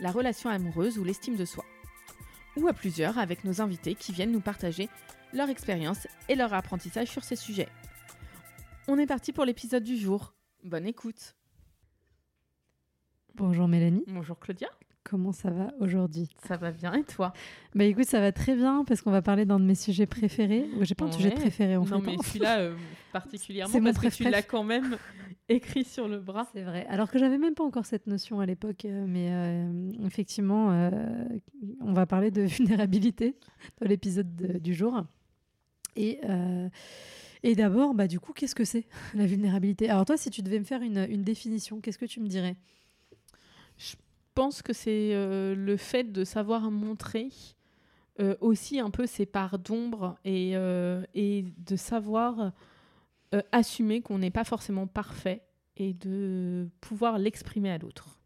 la relation amoureuse ou l'estime de soi. Ou à plusieurs avec nos invités qui viennent nous partager leur expérience et leur apprentissage sur ces sujets. On est parti pour l'épisode du jour. Bonne écoute. Bonjour Mélanie. Bonjour Claudia. Comment ça va aujourd'hui? Ça va bien et toi? Bah écoute, ça va très bien parce qu'on va parler d'un de mes sujets préférés. J'ai pas un sujet Ouais. préféré en Non fait. mais hein. celui-là euh, particulièrement parce que tu l'as quand même écrit sur le bras. C'est vrai. Alors que j'avais même pas encore cette notion à l'époque, euh, mais euh, effectivement, euh, on va parler de vulnérabilité dans l'épisode de- du jour. Et, euh, et d'abord, bah, du coup, qu'est-ce que c'est la vulnérabilité? Alors toi, si tu devais me faire une, une définition, qu'est-ce que tu me dirais? Je pense que c'est euh, le fait de savoir montrer euh, aussi un peu ses parts d'ombre et, euh, de savoir assumer qu'on n'est pas forcément parfait et de pouvoir l'exprimer à l'autre.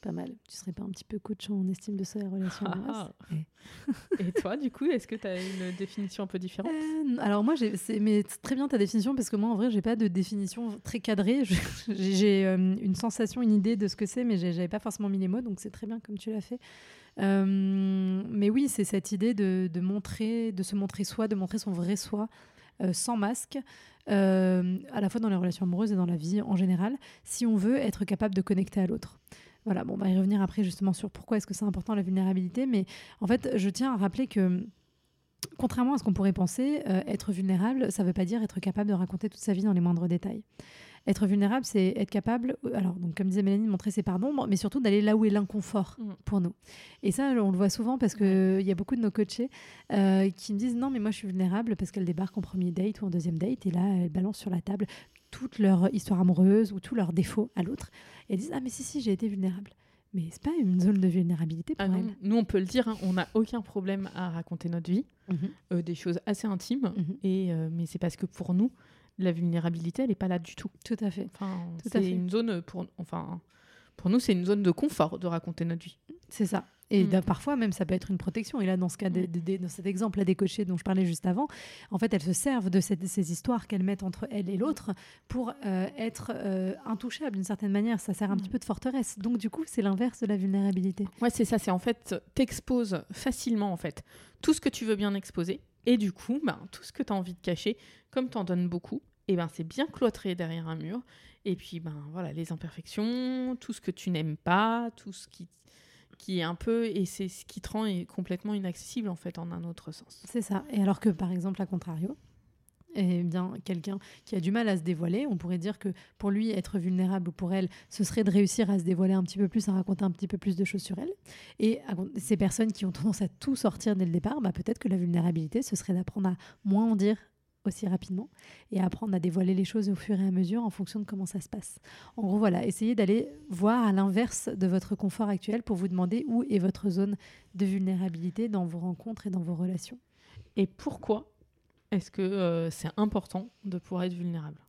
Pas mal. Tu serais pas un petit peu coach en estime de soi et relations Ah, ah. Et toi, du coup, est-ce que tu as une définition un peu différente? Euh, alors moi, j'ai- c'est mais très bien ta définition parce que moi, en vrai, j'ai pas de définition très cadrée. J'ai euh, une sensation, une idée de ce que c'est, mais j'avais pas forcément mis les mots, donc c'est très bien comme tu l'as fait. Euh, mais oui, c'est cette idée de, de montrer, de se montrer soi, de montrer son vrai soi. euh, sans masque, euh, à la fois dans les relations amoureuses et dans la vie en général, si on veut être capable de connecter à l'autre. Voilà, bon, on va y revenir après justement sur pourquoi est-ce que c'est important la vulnérabilité, mais en fait, je tiens à rappeler que Contrairement à ce qu'on pourrait penser, euh, être vulnérable, ça ne veut pas dire être capable de raconter toute sa vie dans les moindres détails. Être vulnérable, c'est être capable, alors donc comme disait Mélanie, de montrer ses parts d'ombre, mais surtout d'aller là où est l'inconfort Mm. pour nous. Et ça, on le voit souvent parce qu'il y a beaucoup de nos coachés euh, qui me disent non, mais moi je suis vulnérable parce qu'elle débarque en premier date ou en deuxième date et là elle balance sur la table toute leur histoire amoureuse ou tous leurs défauts à l'autre. Et elles disent ah mais si si j'ai été vulnérable. Mais c'est pas une zone de vulnérabilité pour Ah. Nous, on peut le dire, hein, on n'a aucun problème à raconter notre vie, Mhm, euh, des choses assez intimes, mhm. et, euh, mais c'est parce que pour nous, la vulnérabilité, elle n'est pas là du tout. Tout à fait. Enfin, c'est une zone pour, enfin, pour nous, c'est une zone de confort de raconter notre vie. C'est ça. Et Mm. parfois même ça peut être une protection. Et là dans ce cas, Mm. de- de- dans cet exemple là des coachés dont je parlais juste avant, en fait elles se servent de, cette- de ces histoires qu'elles mettent entre elles et l'autre pour euh, être euh, intouchables d'une certaine manière. Ça sert un Mm. petit peu de forteresse. Donc du coup c'est l'inverse de la vulnérabilité. Ouais, c'est ça. C'est en fait, t'exposes facilement en fait tout ce que tu veux bien exposer, et du coup, ben, tout ce que tu as envie de cacher, comme t'en donnes beaucoup, et ben c'est bien cloîtré derrière un mur. Et puis, ben voilà, les imperfections, tout ce que tu n'aimes pas, tout ce qui qui est un peu et c'est ce qui te rend est complètement inaccessible en fait en un autre sens. C'est ça. Et alors que par exemple à contrario, eh bien quelqu'un qui a du mal à se dévoiler, on pourrait dire que pour lui être vulnérable ou pour elle, ce serait de réussir à se dévoiler un petit peu plus, à raconter un petit peu plus de choses sur elle. Et ces personnes qui ont tendance à tout sortir dès le départ, bah, peut-être que la vulnérabilité, ce serait d'apprendre à moins en dire aussi rapidement et apprendre à dévoiler les choses au fur et à mesure en fonction de comment ça se passe. En gros, voilà, essayez d'aller voir à l'inverse de votre confort actuel pour vous demander où est votre zone de vulnérabilité dans vos rencontres et dans vos relations. Et pourquoi est-ce que euh, c'est important de pouvoir être vulnérable?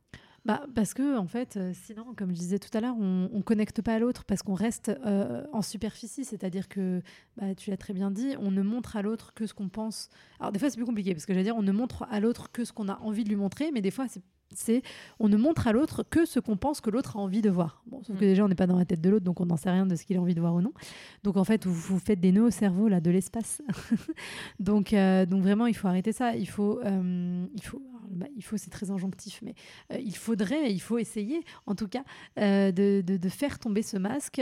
Bah, parce que, en fait, euh, sinon, comme je disais tout à l'heure, on ne connecte pas à l'autre parce qu'on reste euh, en superficie. C'est-à-dire que, bah, tu l'as très bien dit, on ne montre à l'autre que ce qu'on pense. Alors, des fois, c'est plus compliqué parce que j'allais dire, on ne montre à l'autre que ce qu'on a envie de lui montrer, mais des fois, c'est. C'est on ne montre à l'autre que ce qu'on pense que l'autre a envie de voir. Bon, sauf que Mm. déjà, on n'est pas dans la tête de l'autre, donc on n'en sait rien de ce qu'il a envie de voir ou non. Donc, en fait, vous, vous faites des nœuds au cerveau, là, de l'espace. donc, euh, donc, vraiment, il faut arrêter ça. Il faut. euh, il faut, bah, il faut c'est très injonctif, mais euh, il faudrait, il faut essayer, en tout cas, de, de- de faire tomber ce masque.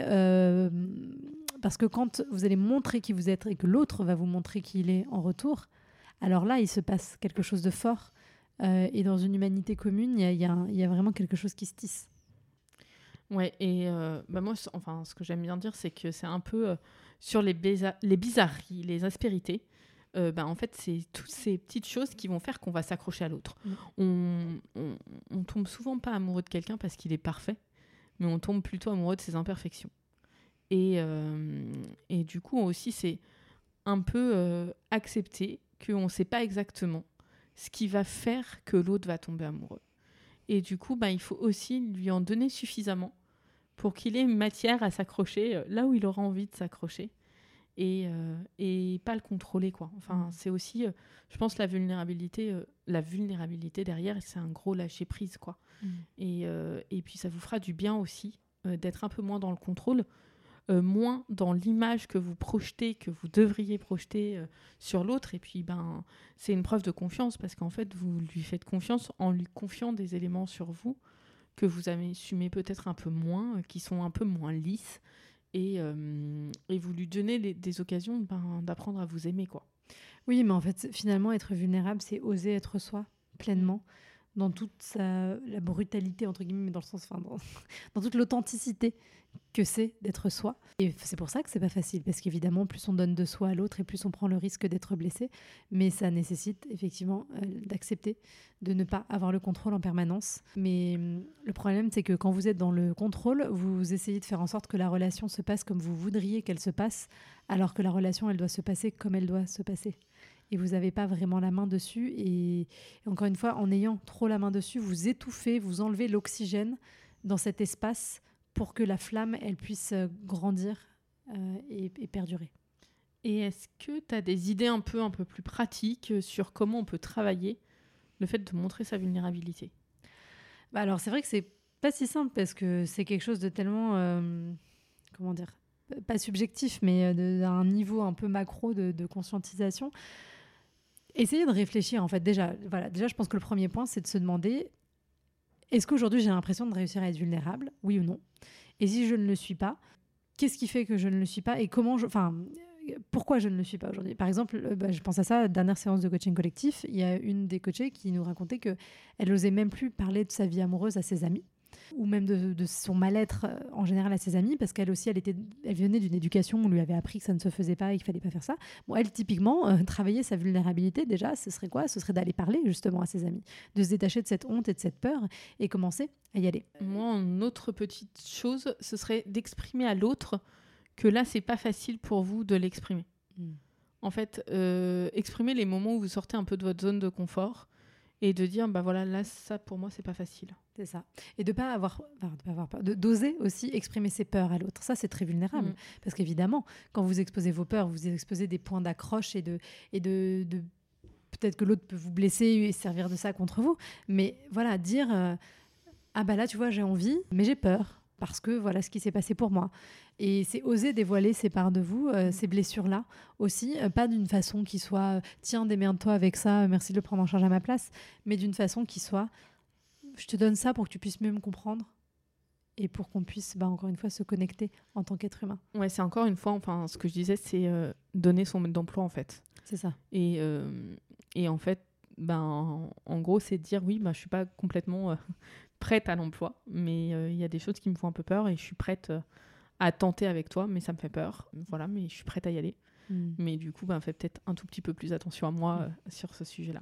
parce que quand vous allez montrer qui vous êtes et que l'autre va vous montrer qui il est en retour, alors là, il se passe quelque chose de fort. Euh, et dans une humanité commune, il y a, y y vraiment quelque chose qui se tisse. Ouais, et euh, bah moi, enfin, ce que j'aime bien dire, c'est que c'est un peu euh, sur les, les bizarreries, les aspérités. euh, bah, en fait, c'est toutes ces petites choses qui vont faire qu'on va s'accrocher à l'autre. Mm. On, on, on tombe souvent pas amoureux de quelqu'un parce qu'il est parfait, mais on tombe plutôt amoureux de ses imperfections. Et, euh, et du coup, aussi, c'est un peu euh, accepter qu'on ne sait pas exactement ce qui va faire que l'autre va tomber amoureux. Et du coup, bah, il faut aussi lui en donner suffisamment pour qu'il ait matière à s'accrocher euh, là où il aura envie de s'accrocher et, euh, et pas le contrôler quoi. Enfin, Mm. c'est aussi, euh, je pense, la vulnérabilité, euh, la vulnérabilité derrière, c'est un gros lâcher prise quoi. Et, euh, et puis ça vous fera du bien aussi d'être un peu moins dans le contrôle, euh, moins dans l'image que vous projetez, que vous devriez projeter euh, sur l'autre. Et puis ben, c'est une preuve de confiance parce qu'en fait vous lui faites confiance en lui confiant des éléments sur vous que vous assumez peut-être un peu moins, euh, qui sont un peu moins lisses. Et, et vous lui donnez des occasions ben, d'apprendre à vous aimer quoi. Oui, mais en fait, finalement, être vulnérable, c'est oser être soi pleinement, dans toute la brutalité, entre guillemets, mais dans le sens, dans toute l'authenticité que c'est d'être soi. Et c'est pour ça que c'est pas facile, parce qu'évidemment, plus on donne de soi à l'autre et plus on prend le risque d'être blessé. Mais ça nécessite effectivement euh, d'accepter de ne pas avoir le contrôle en permanence. Mais hum, le problème, c'est que quand vous êtes dans le contrôle, vous essayez de faire en sorte que la relation se passe comme vous voudriez qu'elle se passe, alors que la relation, elle doit se passer comme elle doit se passer et vous n'avez pas vraiment la main dessus. Et, et encore une fois, en ayant trop la main dessus, vous étouffez, vous enlevez l'oxygène dans cet espace pour que la flamme, elle puisse euh, grandir euh, et, et perdurer. Et est-ce que tu as des idées un peu, un peu plus pratiques sur comment on peut travailler le fait de montrer sa vulnérabilité? Bah alors, c'est vrai que c'est pas si simple parce que c'est quelque chose de tellement. euh, comment dire Pas subjectif, mais euh, d'un niveau un peu macro de, de conscientisation. Essayez de réfléchir, en fait. Déjà, voilà, déjà, je pense que le premier point, c'est de se demander est-ce qu'aujourd'hui j'ai l'impression de réussir à être vulnérable? Oui ou non? Et si je ne le suis pas, qu'est-ce qui fait que je ne le suis pas? Et comment je. Enfin, pourquoi je ne le suis pas aujourd'hui? Par exemple, euh, bah, je pense à ça, dernière séance de coaching collectif, il y a une des coachées qui nous racontait que elle n'osait même plus parler de sa vie amoureuse à ses amis ou même de, de son mal-être euh, en général à ses amis parce qu'elle aussi elle était elle venait d'une éducation où on lui avait appris que ça ne se faisait pas et qu'il fallait pas faire ça bon elle typiquement euh, travailler sa vulnérabilité déjà ce serait quoi? Ce serait d'aller parler justement à ses amis de se détacher de cette honte et de cette peur et commencer à y aller Moi, une autre petite chose, ce serait d'exprimer à l'autre que là, c'est pas facile pour vous de l'exprimer. Mm. En fait, euh, exprimer les moments où vous sortez un peu de votre zone de confort et de dire, bah voilà, là, ça pour moi, c'est pas facile. c'est ça. Et de pas avoir enfin, de pas avoir peur de d'oser aussi exprimer ses peurs à l'autre. Ça c'est très vulnérable. Mm. parce qu'évidemment quand vous exposez vos peurs vous exposez des points d'accroche et de et de, de- peut-être que l'autre peut vous blesser et servir de ça contre vous. Mais voilà dire euh, ah bah là tu vois j'ai envie mais j'ai peur parce que voilà ce qui s'est passé pour moi. Et c'est oser dévoiler ces parts de vous euh, ces blessures là aussi euh, pas d'une façon qui soit euh, tiens démerde-toi avec ça merci de le prendre en charge à ma place mais d'une façon qui soit je te donne ça pour que tu puisses mieux me comprendre et pour qu'on puisse bah, encore une fois se connecter en tant qu'être humain Ouais, c'est encore une fois, enfin, ce que je disais, c'est euh, donner son mode d'emploi, en fait. c'est ça. Et, et en fait, ben, en gros, c'est de dire, oui, ben, je suis pas complètement euh, prête à l'emploi, mais euh, il y a des choses qui me font un peu peur et je suis prête euh, à tenter avec toi, mais ça me fait peur. Voilà, mais je suis prête à y aller. Mais du coup, ben, fais peut-être un tout petit peu plus attention à moi euh, sur ce sujet-là.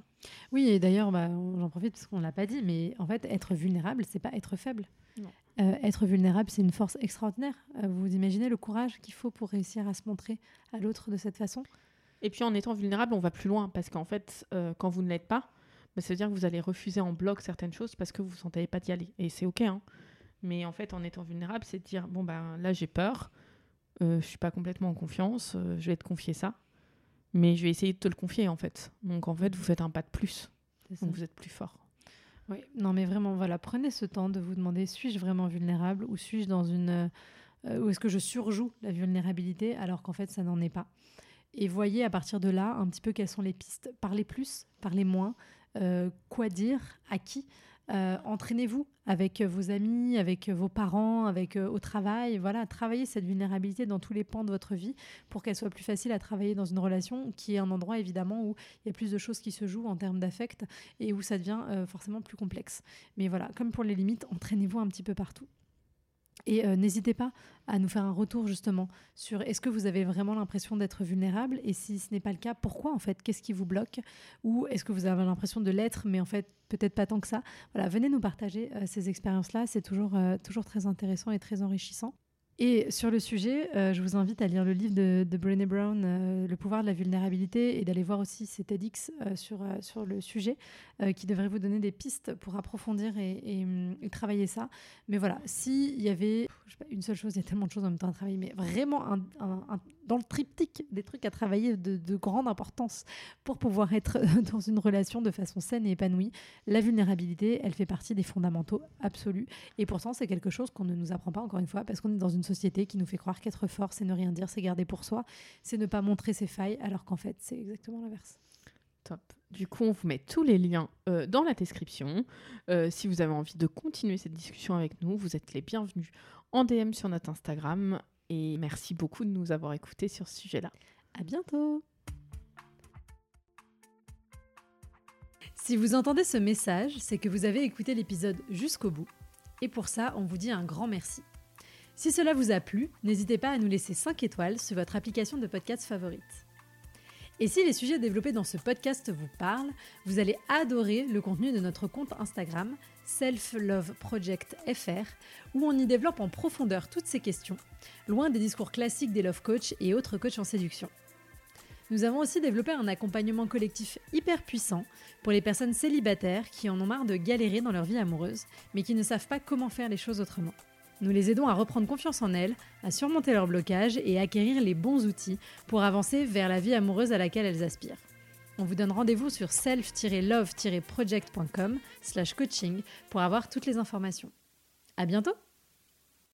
Oui, et d'ailleurs, bah, j'en profite parce qu'on l'a pas dit, mais en fait, être vulnérable, c'est pas être faible. Euh, être vulnérable, c'est une force extraordinaire. Euh, vous imaginez le courage qu'il faut pour réussir à se montrer à l'autre de cette façon? Et puis en étant vulnérable, on va plus loin parce qu'en fait, euh, quand vous ne l'êtes pas, bah, ça veut dire que vous allez refuser en bloc certaines choses parce que vous ne vous sentez pas d'y aller. Et c'est OK. Hein. Mais en fait, en étant vulnérable, c'est de dire bon, ben là, j'ai peur, euh, je suis pas complètement en confiance, euh, je vais te confier ça. Mais je vais essayer de te le confier en fait. Donc en fait, vous faites un pas de plus. Donc vous êtes plus fort. Oui, non, mais vraiment, voilà, prenez ce temps de vous demander suis-je vraiment vulnérable ou suis-je dans une. euh, ou est-ce que je surjoue la vulnérabilité alors qu'en fait, ça n'en est pas? Et voyez à partir de là un petit peu quelles sont les pistes. Parlez plus, parlez moins, euh, quoi dire, à qui. Euh, Entraînez-vous avec vos amis, avec vos parents, avec euh, au travail. Voilà, travaillez cette vulnérabilité dans tous les pans de votre vie pour qu'elle soit plus facile à travailler dans une relation qui est un endroit évidemment où il y a plus de choses qui se jouent en termes d'affect et où ça devient forcément plus complexe. Mais voilà, comme pour les limites, entraînez-vous un petit peu partout. Et euh, n'hésitez pas à nous faire un retour justement sur est-ce que vous avez vraiment l'impression d'être vulnérable et si ce n'est pas le cas, pourquoi en fait Qu'est-ce qui vous bloque Ou est-ce que vous avez l'impression de l'être mais en fait peut-être pas tant que ça? Voilà, venez nous partager euh, ces expériences-là, c'est toujours, euh, toujours très intéressant et très enrichissant. Et sur le sujet, euh, je vous invite à lire le livre de, de Brené Brown, euh, Le pouvoir de la vulnérabilité, et d'aller voir aussi ses TEDx euh, sur, sur le sujet, qui devrait vous donner des pistes pour approfondir et, et, travailler ça. Mais voilà, s'il y avait je sais pas, une seule chose, il y a tellement de choses en même temps à travailler, mais vraiment un, dans le triptyque des trucs à travailler de, de, grande importance pour pouvoir être dans une relation de façon saine et épanouie, la vulnérabilité, elle fait partie des fondamentaux absolus. Et pourtant, c'est quelque chose qu'on ne nous apprend pas, encore une fois, parce qu'on est dans une société qui nous fait croire qu'être fort, c'est ne rien dire, c'est garder pour soi, c'est ne pas montrer ses failles, alors qu'en fait, c'est exactement l'inverse. Top. Du coup, on vous met tous les liens euh, dans la description. Euh, si vous avez envie de continuer cette discussion avec nous, vous êtes les bienvenus en DM sur notre Instagram. Et merci beaucoup de nous avoir écoutés sur ce sujet-là. À bientôt Si vous entendez ce message, c'est que vous avez écouté l'épisode jusqu'au bout. Et pour ça, on vous dit un grand merci. Si cela vous a plu, n'hésitez pas à nous laisser 5 étoiles sur votre application de podcast favorite. Et si les sujets développés dans ce podcast vous parlent, vous allez adorer le contenu de notre compte Instagram Self Love Project FR, où on y développe en profondeur toutes ces questions, loin des discours classiques des love coach et autres coachs en séduction. Nous avons aussi développé un accompagnement collectif hyper puissant pour les personnes célibataires qui en ont marre de galérer dans leur vie amoureuse, mais qui ne savent pas comment faire les choses autrement. Nous les aidons à reprendre confiance en elles, à surmonter leurs blocages et à acquérir les bons outils pour avancer vers la vie amoureuse à laquelle elles aspirent. On vous donne rendez-vous sur self-love-project.com slash coaching pour avoir toutes les informations. À bientôt